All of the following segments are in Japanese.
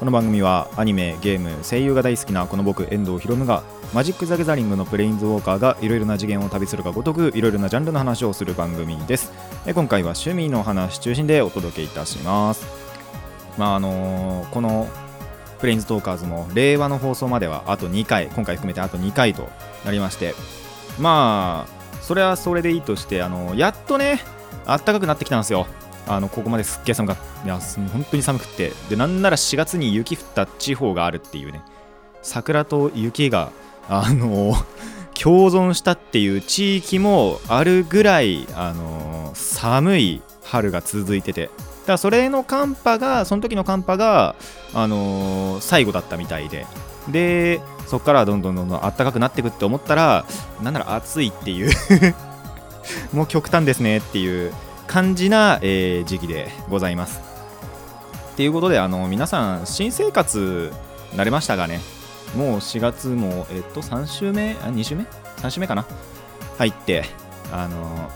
この番組はアニメゲーム声優が大好きなこの僕遠藤ひろむがマジック・ザ・ギャザリングのプレインズウォーカーがいろいろな次元を旅するがごとくいろいろなジャンルの話をする番組です。今回は趣味の話中心でお届けいたします。まああのーこのプレインズトーカーズも令和の放送まではあと2回今回含めてあと2回となりましてまあそれはそれでいいとしてあのやっとねあったかくなってきたんですよ。あのここまですっげえ寒かったいや本当に寒くてでなんなら4月に雪降った地方があるっていうね。桜と雪があの 共存したっていう地域もあるぐらいあの寒い春が続いてて。だからそれの寒波がその時の寒波があの最後だったみたいで。でそこからどんどんどんどん暖かくなっていくって思ったらなんなら暑いっていう。もう極端ですねっていう感じな、えー時期でございます。っていうことであの皆さん新生活慣れましたがね？もう4月もえっと3週目？あ2週目 ?3 週目かな？入ってあの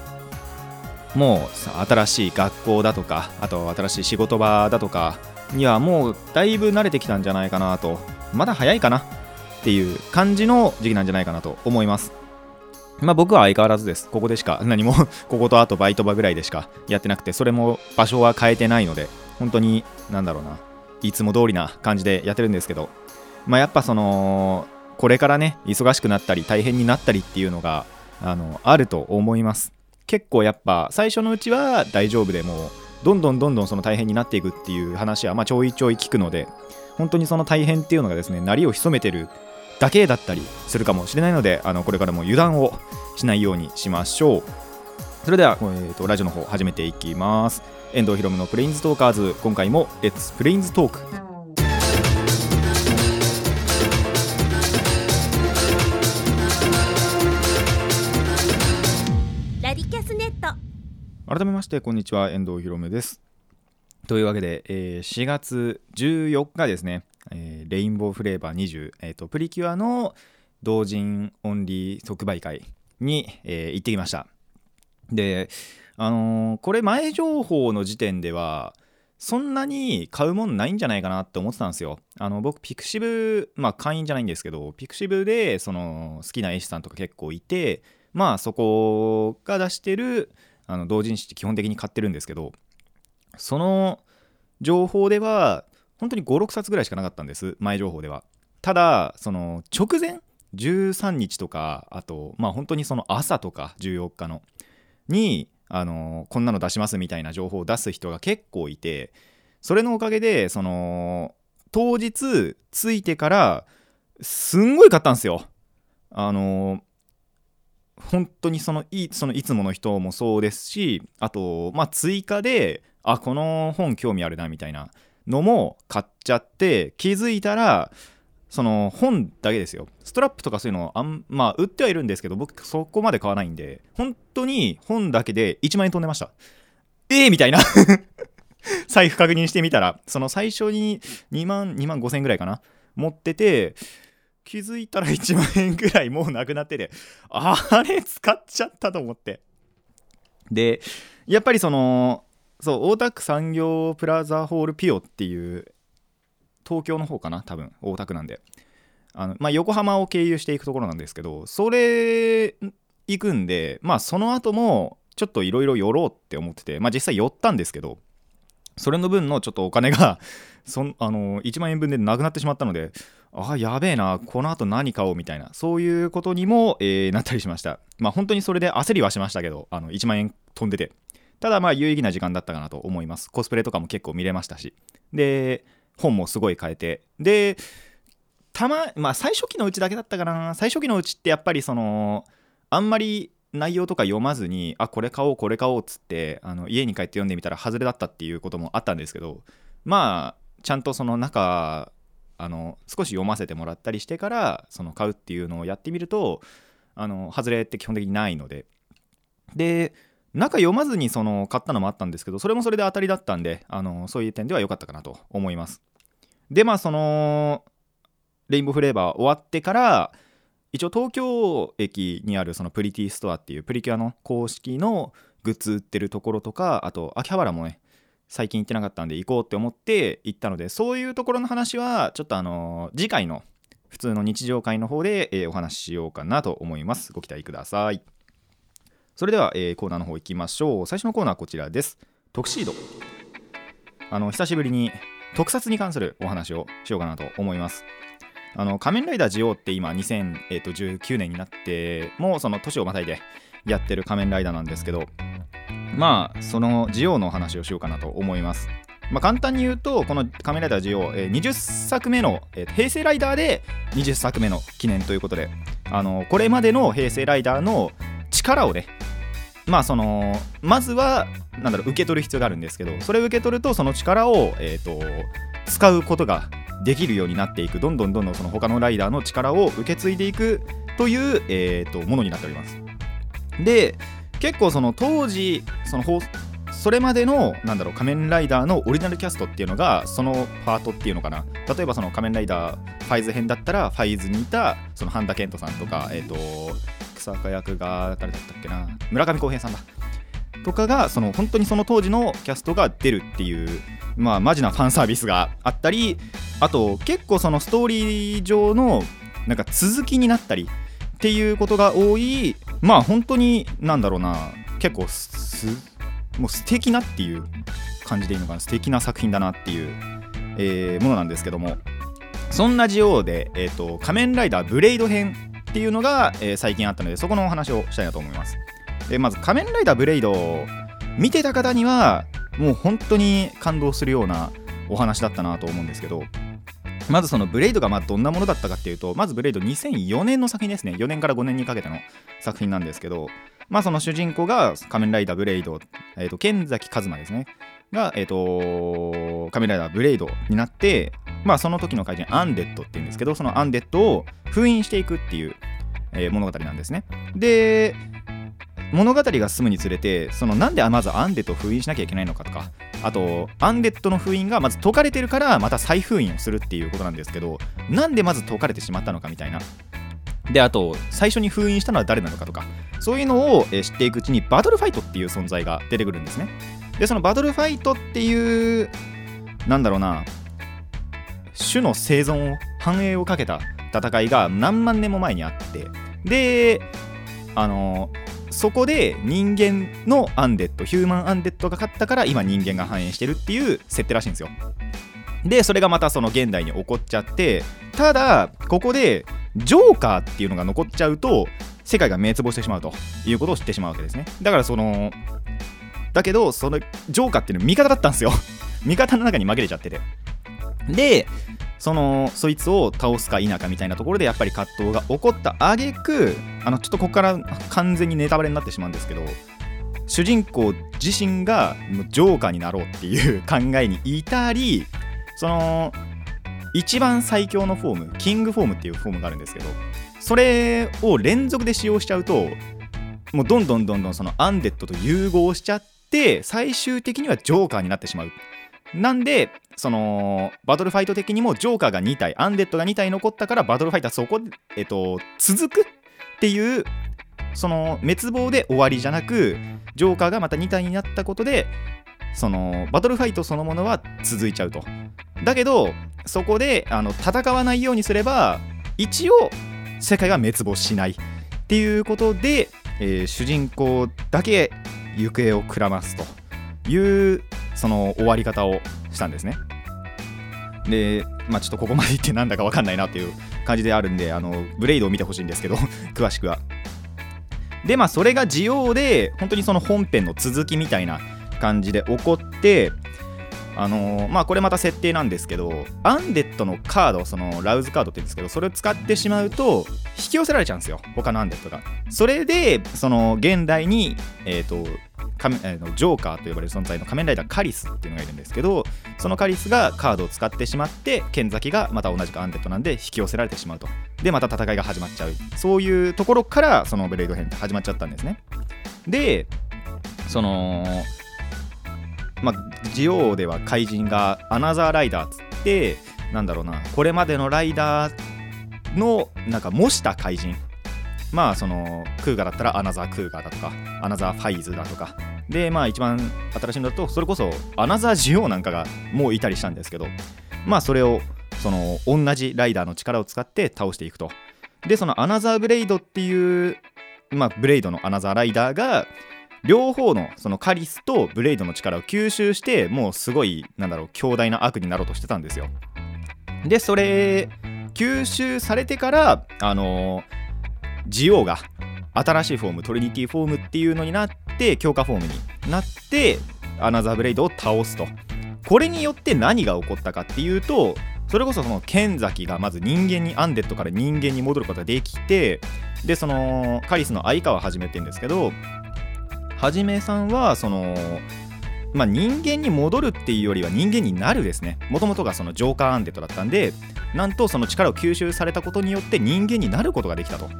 もう新しい学校だとかあと新しい仕事場だとかにはもうだいぶ慣れてきたんじゃないかなとまだ早いかな？っていう感じの時期なんじゃないかなと思います。まあ僕は相変わらずです。ここでしか 何も こことあとバイト場ぐらいでしかやってなくて、それも場所は変えてないので、本当に、なんだろうな、いつも通りな感じでやってるんですけど、まあやっぱその、これからね、忙しくなったり大変になったりっていうのが、あの、あると思います。結構やっぱ最初のうちは大丈夫でも、どんどんどんどんその大変になっていくっていう話は、まあちょいちょい聞くので、本当にその大変っていうのがですね、鳴りを潜めてるだけだったりするかもしれないのであのこれからも油断をしないようにしましょう。それでは、えー、とラジオの方始めていきます。遠藤ひろむのプレインズトーカーズ。今回もレッツプレインズトークラディキャスネット。改めましてこんにちは。遠藤ひろむです。というわけで、えー4月14日ですね、えーレインボーフレーバー20、えーとプリキュアの同人オンリー即売会に、えー行ってきましたであのーこれ前情報の時点ではそんなに買うもんないんじゃないかなって思ってたんですよ。あの僕ピクシブまあ会員じゃないんですけどピクシブでその好きな絵師さんとか結構いてまあそこが出してるあの同人誌って基本的に買ってるんですけどその情報では本当に56冊ぐらいしかなかったんです前情報では。ただその直前13日とかあとまあ本当にその朝とか14日のにあのこんなの出しますみたいな情報を出す人が結構いてそれのおかげでその当日着いてからすんごい買ったんですよ。あの本当にそのいそのいつもの人もそうですしあとまあ追加であこの本興味あるなみたいなのも買っちゃって気づいたらその本だけですよ。ストラップとかそういうのあんまあ売ってはいるんですけど僕そこまで買わないんで本当に本だけで1万円飛んでました。えー、みたいな。財布確認してみたらその最初に2万2万5千円ぐらいかな。持ってて気づいたら1万円ぐらいもうなくなっててあれ使っちゃったと思って。でやっぱりそのそう大田区産業プラザホールピオっていう東京の方かな多分大田区なんで。あの、まあ、横浜を経由していくところなんですけどそれ行くんでまあその後もちょっといろいろ寄ろうって思っててまあ実際寄ったんですけどそれの分のちょっとお金が そんあの1万円分でなくなってしまったのでああやべえなこの後何買おうみたいなそういうことにも、えーなったりしました。まあ本当にそれで焦りはしましたけどあの1万円飛んでて。ただまあ有意義な時間だったかなと思います。コスプレとかも結構見れましたし。で本もすごい変えて。でたままあ最初期のうちだけだったかな。最初期のうちってやっぱりそのあんまり内容とか読まずにあこれ買おうこれ買おうっつってあの家に帰って読んでみたら外れだったっていうこともあったんですけどまあちゃんとその中あの少し読ませてもらったりしてからその買うっていうのをやってみるとあの外れって基本的にないので。で中読まずにその買ったのもあったんですけどそれもそれで当たりだったんであのそういう点では良かったかなと思います。でまあそのレインボーフレーバー終わってから一応東京駅にあるそのプリティストアっていうプリキュアの公式のグッズ売ってるところとかあと秋葉原もね最近行ってなかったんで行こうって思って行ったのでそういうところの話はちょっとあの次回の普通の日常会の方で、え、お話ししようかなと思います。ご期待ください。それでは、えー、コーナーの方行きましょう。最初のコーナーはこちらです。特シード。あの久しぶりに特撮に関するお話をしようかなと思います。あの仮面ライダージオって今2019年になってもうその年をまたいでやってる仮面ライダーなんですけどまあそのジオの話をしようかなと思います。まあ、簡単に言うとこの「仮面ライダージオ」ー、20作目の、平成ライダーで20作目の記念ということであのこれまでの平成ライダーの力をねまあそのまずはなんだろう受け取る必要があるんですけどそれを受け取るとその力を、えーと、使うことができるようになっていくどんどんどんどんその他のライダーの力を受け継いでいくという、えーと、ものになっております。で結構その当時そのそれまでのなんだろう仮面ライダーのオリジナルキャストっていうのがそのパートっていうのかな。例えばその仮面ライダーファイズ編だったらファイズにいたその半田健人さんとかえっ、ー、と加役が誰だったっけな？村上浩平さんだ。とかがその本当にその当時のキャストが出るっていうまあマジなファンサービスがあったりあと結構そのストーリー上のなんか続きになったりっていうことが多いまあ本当になんだろうな。結構すもう素敵なっていう感じでいいのかな。素敵な作品だなっていう、えー、ものなんですけども。そんなジオウで、えーと、仮面ライダーブレイド編っていうのが、えー、最近あったのでそこのお話をしたいなと思います。でまず仮面ライダーブレイド見てた方にはもう本当に感動するようなお話だったなと思うんですけどまずそのブレイドがまどんなものだったかっていうとまずブレイド2004年の作品ですね。4年から5年にかけての作品なんですけどまあその主人公が仮面ライダーブレイド、えー、と剣崎一真ですね。が、えーと、仮面ライダーブレイドになってまあその時の怪人アンデッドっていうんですけどそのアンデッドを封印していくっていう、えー、物語なんですね。で物語が進むにつれてそのなんでまずアンデッドを封印しなきゃいけないのかとかあとアンデッドの封印がまず解かれてるからまた再封印をするっていうことなんですけどなんでまず解かれてしまったのかみたいな。であと最初に封印したのは誰なのかとかそういうのを知っていくうちにバトルファイトっていう存在が出てくるんですね。でそのバトルファイトっていうなんだろうな種の生存を繁栄をかけた戦いが何万年も前にあってであのそこで人間のアンデッドヒューマンアンデッドが勝ったから今人間が繁栄してるっていう設定らしいんですよ。でそれがまたその現代に起こっちゃってただここでジョーカーっていうのが残っちゃうと世界が滅亡してしまうということを知ってしまうわけですね。だからそのだけどそのジョーカーっていうのは味方だったんですよ。味方の中に紛れちゃってて。でそのそいつを倒すか否かみたいなところでやっぱり葛藤が起こった挙句あのちょっとここから完全にネタバレになってしまうんですけど主人公自身がジョーカーになろうっていう考えに至りその一番最強のフォームキングフォームっていうフォームがあるんですけどそれを連続で使用しちゃうともうどんどんどんどんそのアンデッドと融合しちゃって最終的にはジョーカーになってしまう。なんでそのバトルファイト的にもジョーカーが2体アンデッドが2体残ったからバトルファイトはそこで、えっと、続くっていうその滅亡で終わりじゃなくジョーカーがまた2体になったことでそのバトルファイトそのものは続いちゃうと。だけどそこであの戦わないようにすれば一応世界が滅亡しないっていうことで、えー、主人公だけ行方をくらますというその終わり方をしたんですね。で、まあ、ちょっとここまで言ってなんだか分かんないなっていう感じであるんで、あのブレイドを見てほしいんですけど、詳しくは。で、まあ、それが需要で、本当にその本編の続きみたいな感じで起こって、あのーまあこれまた設定なんですけどアンデッドのカードそのラウズカードって言うんですけどそれを使ってしまうと引き寄せられちゃうんですよ。他のアンデッドが。それでその現代にえっ、と仮えジョーカーと呼ばれる存在の仮面ライダーカリスっていうのがいるんですけどそのカリスがカードを使ってしまって剣崎がまた同じくアンデッドなんで引き寄せられてしまうと。でまた戦いが始まっちゃう。そういうところからそのブレイド編って始まっちゃったんですね。でそのまあジオウでは怪人がアナザーライダーっつってなんだろうなこれまでのライダーのなんか模した怪人。まあそのクウガだったらアナザークウガだとかアナザーファイズだとか。でまあ一番新しいのだとそれこそアナザージオウなんかがもういたりしたんですけどまあそれをその同じライダーの力を使って倒していくと。でそのアナザーブレイドっていうまあブレイドのアナザーライダーが両方のそのカリスとブレイドの力を吸収してもうすごいなんだろう強大な悪になろうとしてたんですよ。でそれ吸収されてからあのジオウが新しいフォームトリニティフォームっていうのになって強化フォームになってアナザーブレイドを倒すと。これによって何が起こったかっていうとそれこそその剣崎がまず人間にアンデッドから人間に戻ることができてでそのカリスの相川始って言うんですけどはじめさんはそのまあ人間に戻るっていうよりは人間になるですね。もともとがそのジョーカーアンデッドだったんでなんとその力を吸収されたことによって人間になることができたと。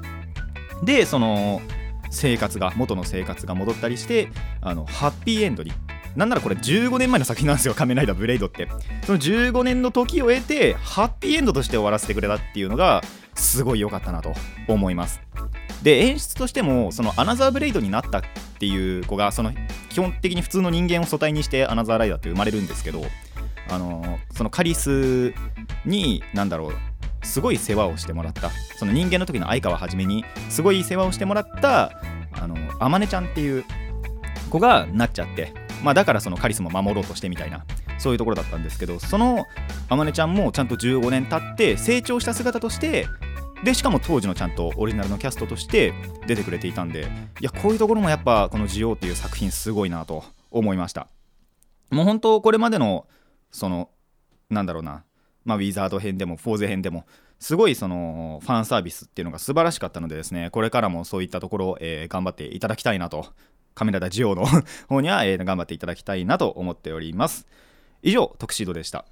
でその生活が元の生活が戻ったりしてあのハッピーエンドになんならこれ15年前の作品なんですよ。仮面ライダーブレイドって。その15年の時を経てハッピーエンドとして終わらせてくれたっていうのがすごい良かったなと思います。で演出としてもそのアナザーブレイドになったっていう子がその基本的に普通の人間を素体にしてアナザーライダーって生まれるんですけどあのそのカリスに何だろうすごい世話をしてもらった。その人間の時の相川はじめにすごい世話をしてもらったあのあまねちゃんっていう子がなっちゃって。まあだからそのカリスも守ろうとしてみたいなそういうところだったんですけどそのあまねちゃんもちゃんと15年経って成長した姿としてでしかも当時のちゃんとオリジナルのキャストとして出てくれていたんでいやこういうところもやっぱこの「ジオウ」っていう作品すごいなと思いました。もう本当これまでのそのなんだろうなまあウィザード編でもフォーゼ編でもすごいそのファンサービスっていうのが素晴らしかったのでですねこれからもそういったところを、えー頑張っていただきたいなとカメラダジオウの 方には、えー頑張っていただきたいなと思っております。以上特シードでした。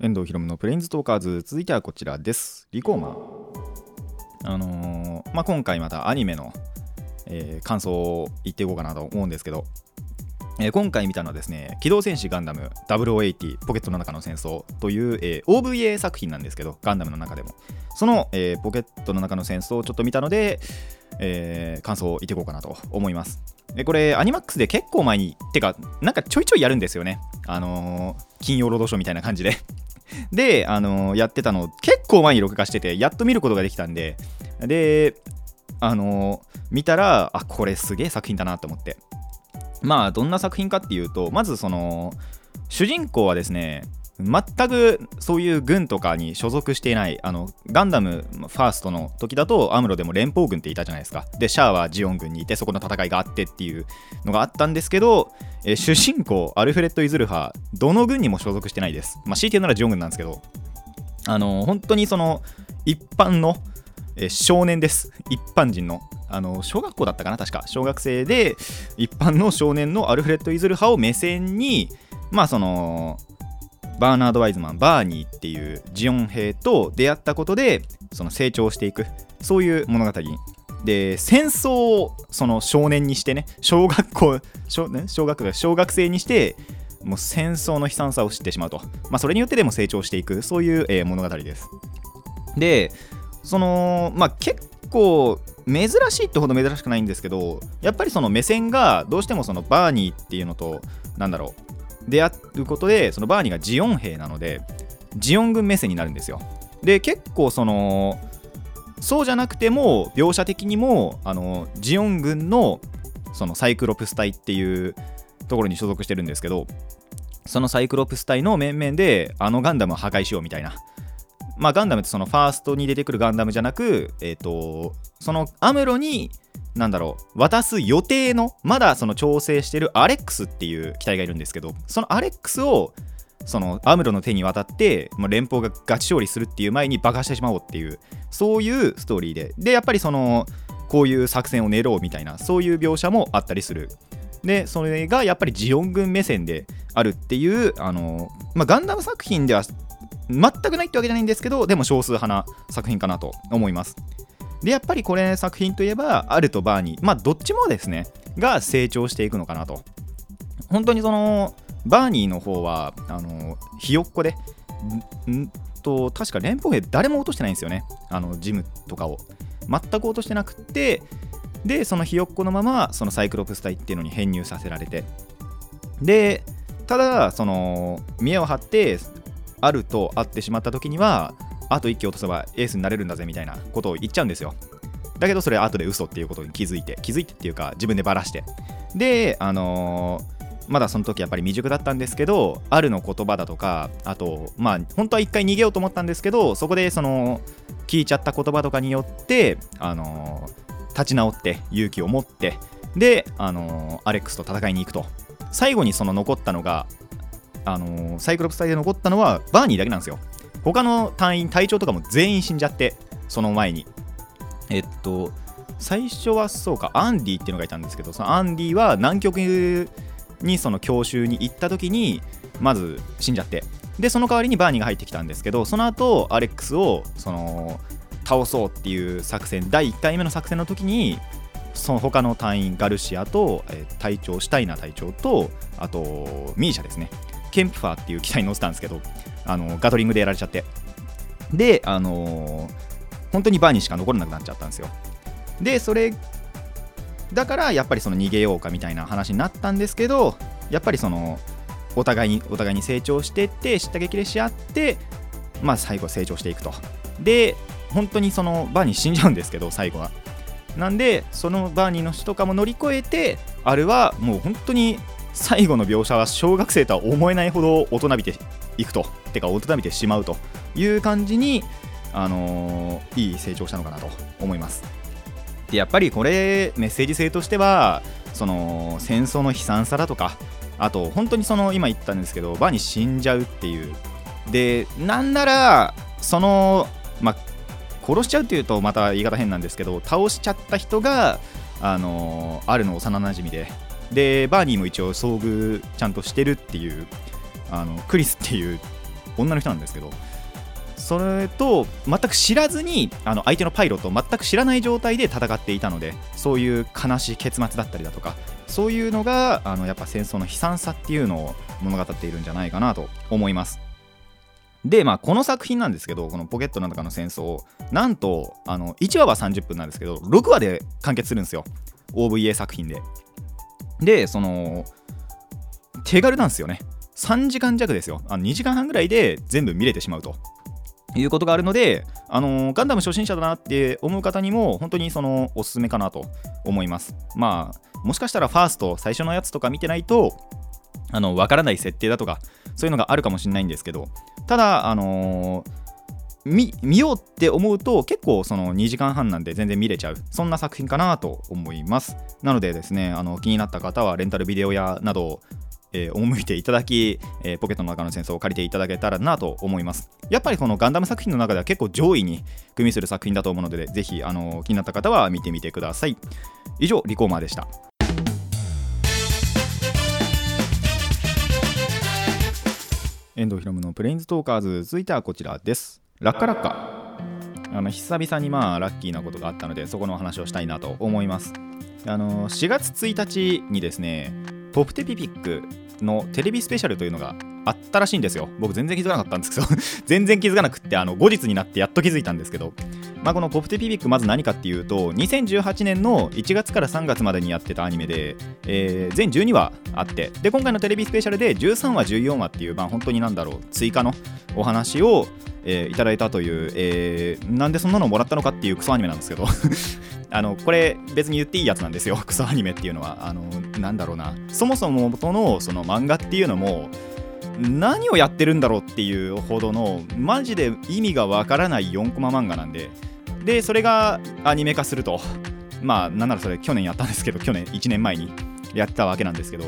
遠藤ひろむのプレインズトーカーズ続いてはこちらです。リコーマー。あのーまあ、今回またアニメの、えー感想を言っていこうかなと思うんですけど、えー今回見たのはですね「機動戦士ガンダム0080ポケットの中の戦争」という、えー OVA 作品なんですけどガンダムの中でも。その、えーポケットの中の戦争をちょっと見たので、えー感想を言っていこうかなと思います。でこれアニマックスで結構前にてかなんかちょいちょいやるんですよね。あのー金曜ロードショーみたいな感じで。で、あのーやってたの結構前に録画しててやっと見ることができたんで。であの見たらあこれすげえ作品だなと思って。まあどんな作品かっていうとまずその主人公はですね全くそういう軍とかに所属していないあのガンダムファーストの時だとアムロでも連邦軍っていたじゃないですか。でシャアはジオン軍にいてそこの戦いがあってっていうのがあったんですけど、え主人公アルフレッド・イズルハどの軍にも所属してないです。まあ強いて言うならジオン軍なんですけどあの本当にその一般のえ少年です。一般人の。あの小学校だったかな確か。小学生で一般の少年のアルフレッド・イズルハを目線にまあそのバーナード・ワイズマンバーニーっていうジオン兵と出会ったことでその成長していくそういう物語。で戦争をその少年にしてね小学校小,、ね、小学小学生にしてもう戦争の悲惨さを知ってしまうと、まあ、それによってでも成長していくそういう、えー物語です。でそのまあ結構珍しいってほど珍しくないんですけどやっぱりその目線がどうしてもそのバーニーっていうのとなんだろう出会うことでそのバーニーがジオン兵なのでジオン軍目線になるんですよ。で結構そのそうじゃなくても描写的にもあのジオン軍のそのサイクロプス隊っていうところに所属してるんですけどそのサイクロプス隊の面々であのガンダムを破壊しようみたいなまあガンダムってそのファーストに出てくるガンダムじゃなくえっ、とそのアムロになんだろう渡す予定のまだその調整してるアレックスっていう機体がいるんですけどそのアレックスをそのアムロの手に渡ってもう連邦がガチ勝利するっていう前に爆破してしまおうっていうそういうストーリーで。でやっぱりそのこういう作戦を練ろうみたいなそういう描写もあったりする。でそれがやっぱりジオン軍目線であるっていうあの、まあ、ガンダム作品では全くないってわけじゃないんですけどでも少数派な作品かなと思います。でやっぱりこれ作品といえばアルとバーニーまあどっちもですねが成長していくのかなと。本当にそのバーニーの方はあのひよっこでんと確か連邦兵誰も落としてないんですよね。あのジムとかを。全く落としてなくってでそのひよっこのままそのサイクロプス隊っていうのに編入させられて。でただその見栄を張ってあると会ってしまった時にはあと1機落とせばエースになれるんだぜみたいなことを言っちゃうんですよ。だけどそれ後で嘘っていうことに気づいて気づいてっていうか自分でバラして。であのーまだその時やっぱり未熟だったんですけどあるの言葉だとかあとまあ本当は一回逃げようと思ったんですけどそこでその聞いちゃった言葉とかによってあのー立ち直って勇気を持ってであのーアレックスと戦いに行くと。最後にその残ったのがあのーサイクロプス隊で残ったのはバーニーだけなんですよ。他の隊員隊長とかも全員死んじゃってその前に。えっと最初はそうかアンディっていうのがいたんですけどそのアンディは南極にその教習に行った時にまず死んじゃって。でその代わりにバーニーが入ってきたんですけどその後アレックスをその倒そうっていう作戦第1回目の作戦の時にその他の隊員ガルシアと、えー隊長シュタイナ隊長とあとミーシャですね。ケンプファーっていう機体に乗せたんですけどあのガトリングでやられちゃって。であの本当にバーニーしか残らなくなっちゃったんですよ。でそれだからやっぱりその逃げようかみたいな話になったんですけどやっぱりそのお互いにお互いに成長してって知った激励し合ってまあ最後成長していくと。で本当にそのバーニー死んじゃうんですけど最後は。なんでそのバーニーの死とかも乗り越えてあれはもう本当に最後の描写は小学生とは思えないほど大人びていくとてか大人びてしまうという感じにあのーいい成長したのかなと思います。でやっぱりこれメッセージ性としてはその戦争の悲惨さだとかあと本当にその今言ったんですけどバーに死んじゃうっていう。でなんならそのまあ殺しちゃうっていうとまた言い方変なんですけど倒しちゃった人があのあるの幼なじみででバーニーも一応遭遇ちゃんとしてるっていうあのクリスっていう女の人なんですけどそれと全く知らずにあの相手のパイロットを全く知らない状態で戦っていたのでそういう悲しい結末だったりだとかそういうのがあのやっぱ戦争の悲惨さっていうのを物語っているんじゃないかなと思います。でまあこの作品なんですけどこの「ポケットなんとかの戦争」なんとあの1話は30分なんですけど6話で完結するんですよ。OVA 作品で。でその手軽なんですよね。3時間弱ですよ。あの2時間半ぐらいで全部見れてしまうと。いうことがあるので、あのーガンダム初心者だなって思う方にも本当にそのおすすめかなと思います。まあもしかしたらファースト最初のやつとか見てないとあのわからない設定だとかそういうのがあるかもしれないんですけどただ、あのー見見ようって思うと結構その2時間半なんで全然見れちゃうそんな作品かなと思いますなのでですねあの気になった方はレンタルビデオ屋などをえー赴いていただき、えーポケットの中の戦争を借りていただけたらなと思います。やっぱりこのガンダム作品の中では結構上位に組みする作品だと思うので、ぜひあの気になった方は見てみてください。以上、リコーマーでした。遠藤ひろむのプレインズトーカーズ、続いてはこちらです。ラッカラッカ。あの久々にまあラッキーなことがあったので、そこのお話をしたいなと思います。あの4月1日にですね、ポプテピピックのテレビスペシャルというのがあったらしいんですよ。僕全然気づかなかったんですけど、全然気づかなくって、あの後日になってやっと気づいたんですけど、まあ、このポプテピピックまず何かっていうと、2018年の1月から3月までにやってたアニメで、えー全12話あって、で、今回のテレビスペシャルで13話、14話っていう、まあ、本当になんだろう、追加のお話を、えーいただいたという、えーなんでそんなのもらったのかっていうクソアニメなんですけど、あのこれ別に言っていいやつなんですよ。クソアニメっていうのは。あのなんだろうな。そもそも元のその漫画っていうのも何をやってるんだろうっていうほどのマジで意味がわからない4コマ漫画なんで。でそれがアニメ化すると。まあなんならそれ去年やったんですけど去年1年前にやったわけなんですけど。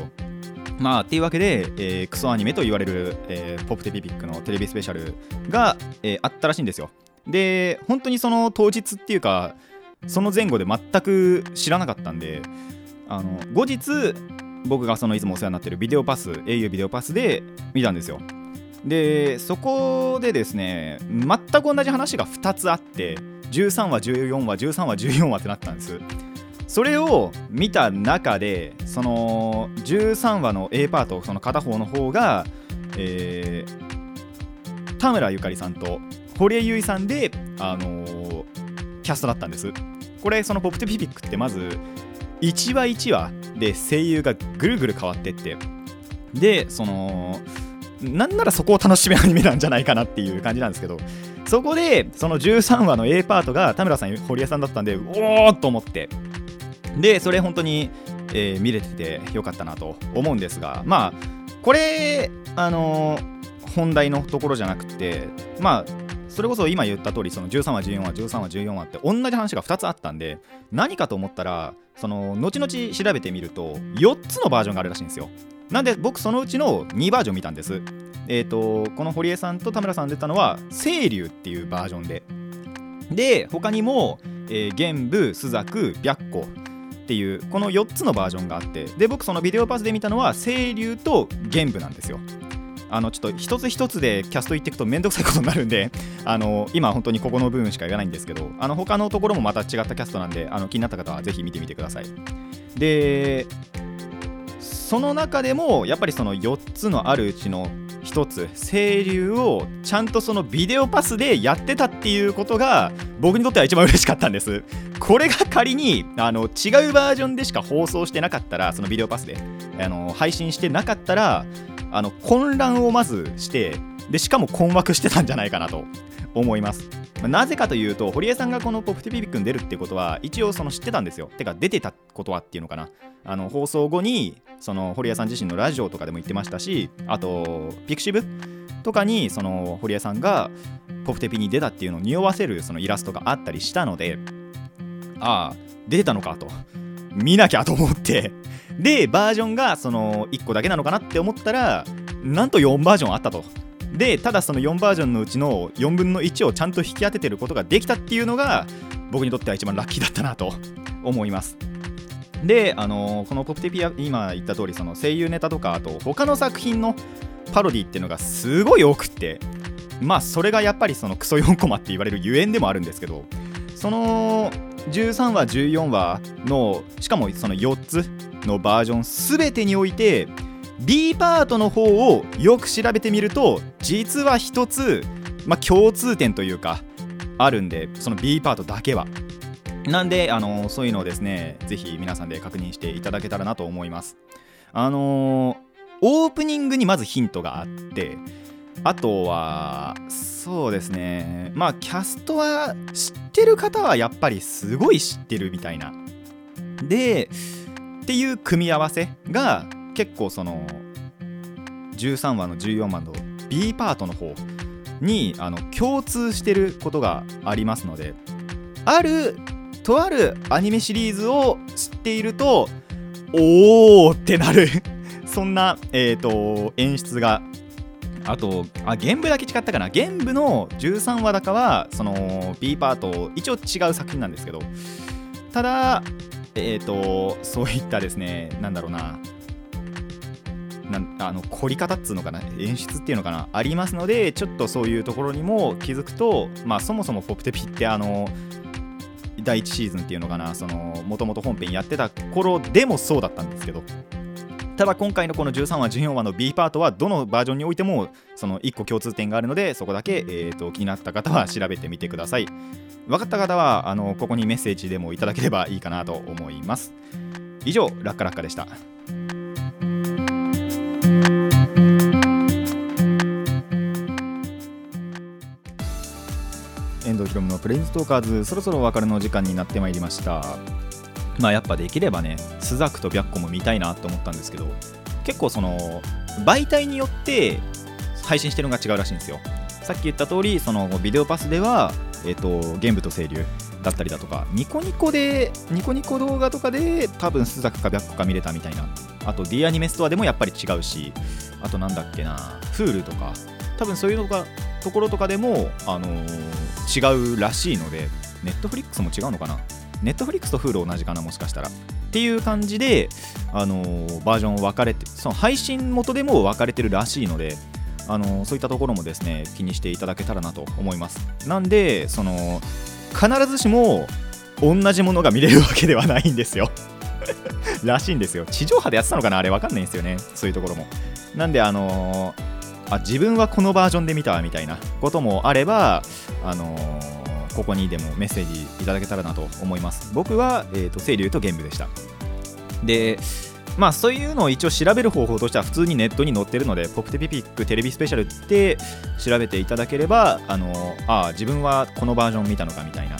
まあっていうわけで、えークソアニメと言われる、えーポップテピピックのテレビスペシャルが、えーあったらしいんですよ。で本当にその当日っていうかその前後で全く知らなかったんであの後日僕がそのいつもお世話になってるビデオパス au ビデオパスで見たんですよ。でそこでですね全く同じ話が2つあって13話14話13話14話ってなったんです。それを見た中でその13話の A パートその片方の方が、えー田村ゆかりさんと堀江由衣さんで、あのーキャストだったんです。これその「ポップテピピック」ってまず1話1話で声優がぐるぐる変わってってでそのなんならそこを楽しめるアニメなんじゃないかなっていう感じなんですけどそこでその13話の A パートが田村さん堀江さんだったんでおーっと思ってでそれ本当に、えー見れててよかったなと思うんですがまあこれあのー本題のところじゃなくてまあそれこそ今言った通りその13話14話13話14話って同じ話が2つあったんで何かと思ったらその後々調べてみると4つのバージョンがあるらしいんですよ。なんで僕そのうちの2バージョン見たんです。えっ、とこの堀江さんと田村さん出たのは清流っていうバージョンで。で他にも、えー玄武朱雀白虎っていうこの4つのバージョンがあってで僕そのビデオパスで見たのは清流と玄武なんですよ。あのちょっと一つ一つでキャスト言っていくとめんどくさいことになるんで あの今本当にここの部分しか言わないんですけどあの他のところもまた違ったキャストなんであの気になった方はぜひ見てみてください。でその中でもやっぱりその4つのあるうちの1つ清流をちゃんとそのビデオパスでやってたっていうことが僕にとっては一番嬉しかったんです。これが仮にあの違うバージョンでしか放送してなかったらそのビデオパスであの配信してなかったらあの混乱をまずしてでしかも困惑してたんじゃないかなと思います。なぜかというと堀江さんがこの「ポップテピピック」に出るってことは一応その知ってたんですよ。てか出てたことはっていうのかな。あの放送後にその堀江さん自身のラジオとかでも言ってましたしあとピクシブとかにその堀江さんがポプテピに出たっていうのを匂わせるそのイラストがあったりしたのでああ出たのかと。見なきゃと思って。でバージョンがその1個だけなのかなって思ったらなんと4バージョンあったと。でただその4バージョンのうちの4分の1をちゃんと引き当ててることができたっていうのが僕にとっては一番ラッキーだったなと思います。であのこの「ポップテピア」今言った通りその声優ネタとかあと他の作品のパロディっていうのがすごい多くってまあそれがやっぱりそのクソ4コマって言われるゆえんでもあるんですけどその13話14話のしかもその4つのバージョン全てにおいて B パートの方をよく調べてみると実は一つ、まあ、共通点というかあるんでその B パートだけは。なんであのそういうのをですねぜひ皆さんで確認していただけたらなと思います。あのオープニングにまずヒントがあってあとはそうですね。まあキャストは知ってる方はやっぱりすごい知ってるみたいな。でっていう組み合わせが結構その13話の14話の B パートの方にあの共通してることがありますのであるとあるアニメシリーズを知っているとおーってなる。そんな、えー、と演出が。あとあ玄武だけ違ったかな。玄武の13話だかはその B パート一応違う作品なんですけど。ただえっ、とそういったですねなんだろうな。なんあの凝り方っつうのかな。演出っていうのかな。ありますのでちょっとそういうところにも気づくとまあそもそもポップテピってあの第1シーズンっていうのかなもともと本編やってた頃でもそうだったんですけどただ今回のこの13話14話の B パートはどのバージョンにおいてもその1個共通点があるのでそこだけ、えー、と気になった方は調べてみてください。分かった方はあのここにメッセージでもいただければいいかなと思います。以上ラッカラッカでした。遠藤ひろむのプレインストーカーズそろそろお別れの時間になってまいりました。まあやっぱできればねスザクと白虎も見たいなと思ったんですけど結構その媒体によって配信してるのが違うらしいんですよ。さっき言った通りそのビデオパスでは、えっと、玄武と清流だったりだとかニコニコでニコニコ動画とかで多分スザクか白虎か見れたみたいな。あと D アニメストアでもやっぱり違うしあとなんだっけな Hulu とか多分そういうのがところとかでも、あのー違うらしいので Netflix も違うのかな？Netflix と Hulu 同じかな？もしかしたら。っていう感じで、あのーバージョン分かれてその配信元でも分かれてるらしいのであのそういったところもですね気にしていただけたらなと思います。なんでその必ずしも同じものが見れるわけではないんですよ。らしいんですよ。地上波でやってたのかな？あれわかんないんですよね。そういうところも。なんであのあ自分はこのバージョンで見たみたいなこともあればあのここにでもメッセージいただけたらなと思います。僕は、えー、と清流と玄武でした。でまあそういうのを一応調べる方法としては普通にネットに載ってるのでポプテピピックテレビスペシャルって調べていただければあのあ自分はこのバージョン見たのかみたいな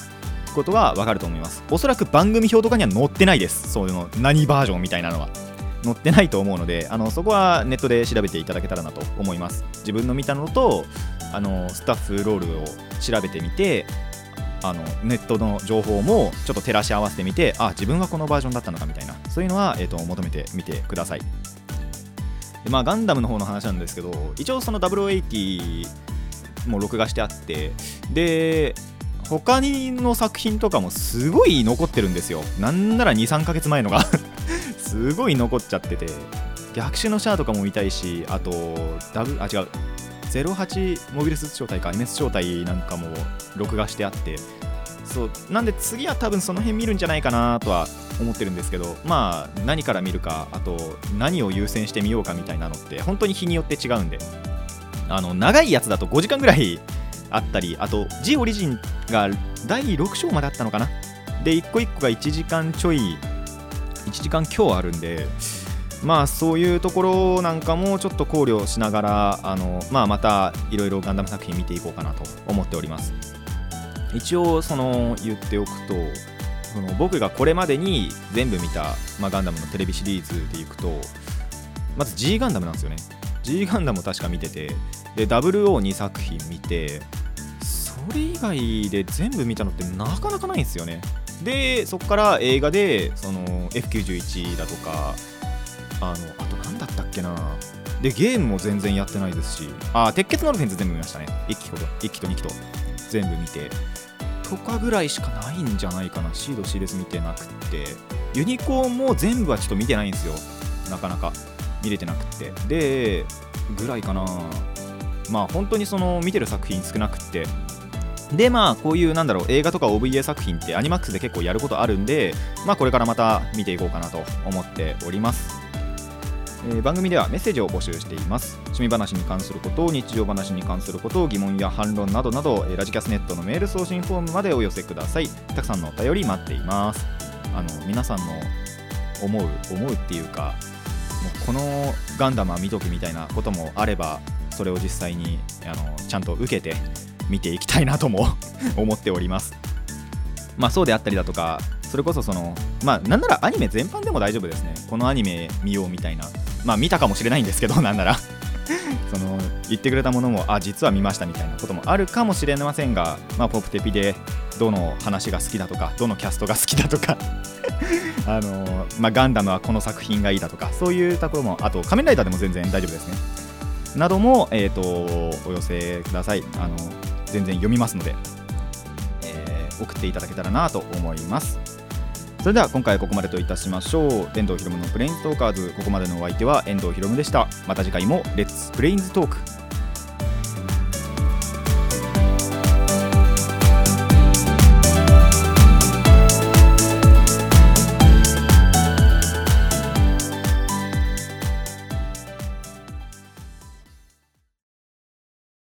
ことは分かると思います。おそらく番組表とかには載ってないです。そういうの何バージョンみたいなのは。載ってないと思うのであのそこはネットで調べていただけたらなと思います。自分の見たのとあのスタッフロールを調べてみてあのネットの情報もちょっと照らし合わせてみてあ自分はこのバージョンだったのかみたいな。そういうのは、えー、と求めてみてください。でまあガンダムの方の話なんですけど一応その0080も録画してあってで他の作品とかもすごい残ってるんですよ。なんなら23ヶ月前のがすごい残っちゃってて逆襲のシャアとかも見たいしあとダブあ違う08モビルスーツ招待か MS 招待なんかも録画してあってそうなんで次は多分その辺見るんじゃないかなとは思ってるんですけどまあ何から見るかあと何を優先してみようかみたいなのって本当に日によって違うんで。あの長いやつだと5時間ぐらいあったりあと G オリジンが第6章まであったのかな？で1個1個が1時間ちょい1時間強あるんでまあそういうところなんかもちょっと考慮しながらあの、まあ、またいろいろガンダム作品見ていこうかなと思っております。一応その言っておくとその僕がこれまでに全部見た、まあ、ガンダムのテレビシリーズでいくとまず G ガンダムなんですよね。G ガンダムを確か見ててで WO2 作品見てれ以外で全部見たのってなかなかないんですよね。でそこから映画でその F91 だとかあのあと何だったっけな。でゲームも全然やってないですし。あ鉄血のルフェンズ全部見ましたね。1期ほど。1期と2期と。全部見て。とかぐらいしかないんじゃないかな。シード C です見てなくって。ユニコーンも全部はちょっと見てないんですよ。なかなか。見れてなくって。でぐらいかな。まあ本当にその見てる作品少なくって。でまあこういうなんだろう映画とか OVA 作品ってアニマックスで結構やることあるんでまあこれからまた見ていこうかなと思っております。えー番組ではメッセージを募集しています。趣味話に関すること日常話に関すること疑問や反論などなど、えーラジキャスネットのメール送信フォームまでお寄せください。たくさんのお便り待っています。あの皆さんの思う思うっていうかもうこのガンダムは見とけみたいなこともあればそれを実際にあのちゃんと受けて見ていきたいなとも 思っております。まあそうであったりだとかそれこそそのまあなんならアニメ全般でも大丈夫ですね。このアニメ見ようみたいな。まあ見たかもしれないんですけど なんなら。その言ってくれたものもあ実は見ましたみたいなこともあるかもしれませんが、まあ、ポップテピでどの話が好きだとかどのキャストが好きだとか。あの、まあ、ガンダムはこの作品がいいだとかそういうところもあと仮面ライダーでも全然大丈夫ですね。なども、えー、とお寄せください。あの全然読みますので、えー送っていただけたらなと思います。それでは今回はここまでといたしましょう。遠藤ひろむのプレインストーカーズ。ここまでのお相手は遠藤ひろむでした。また次回もレッツプレインズトーク。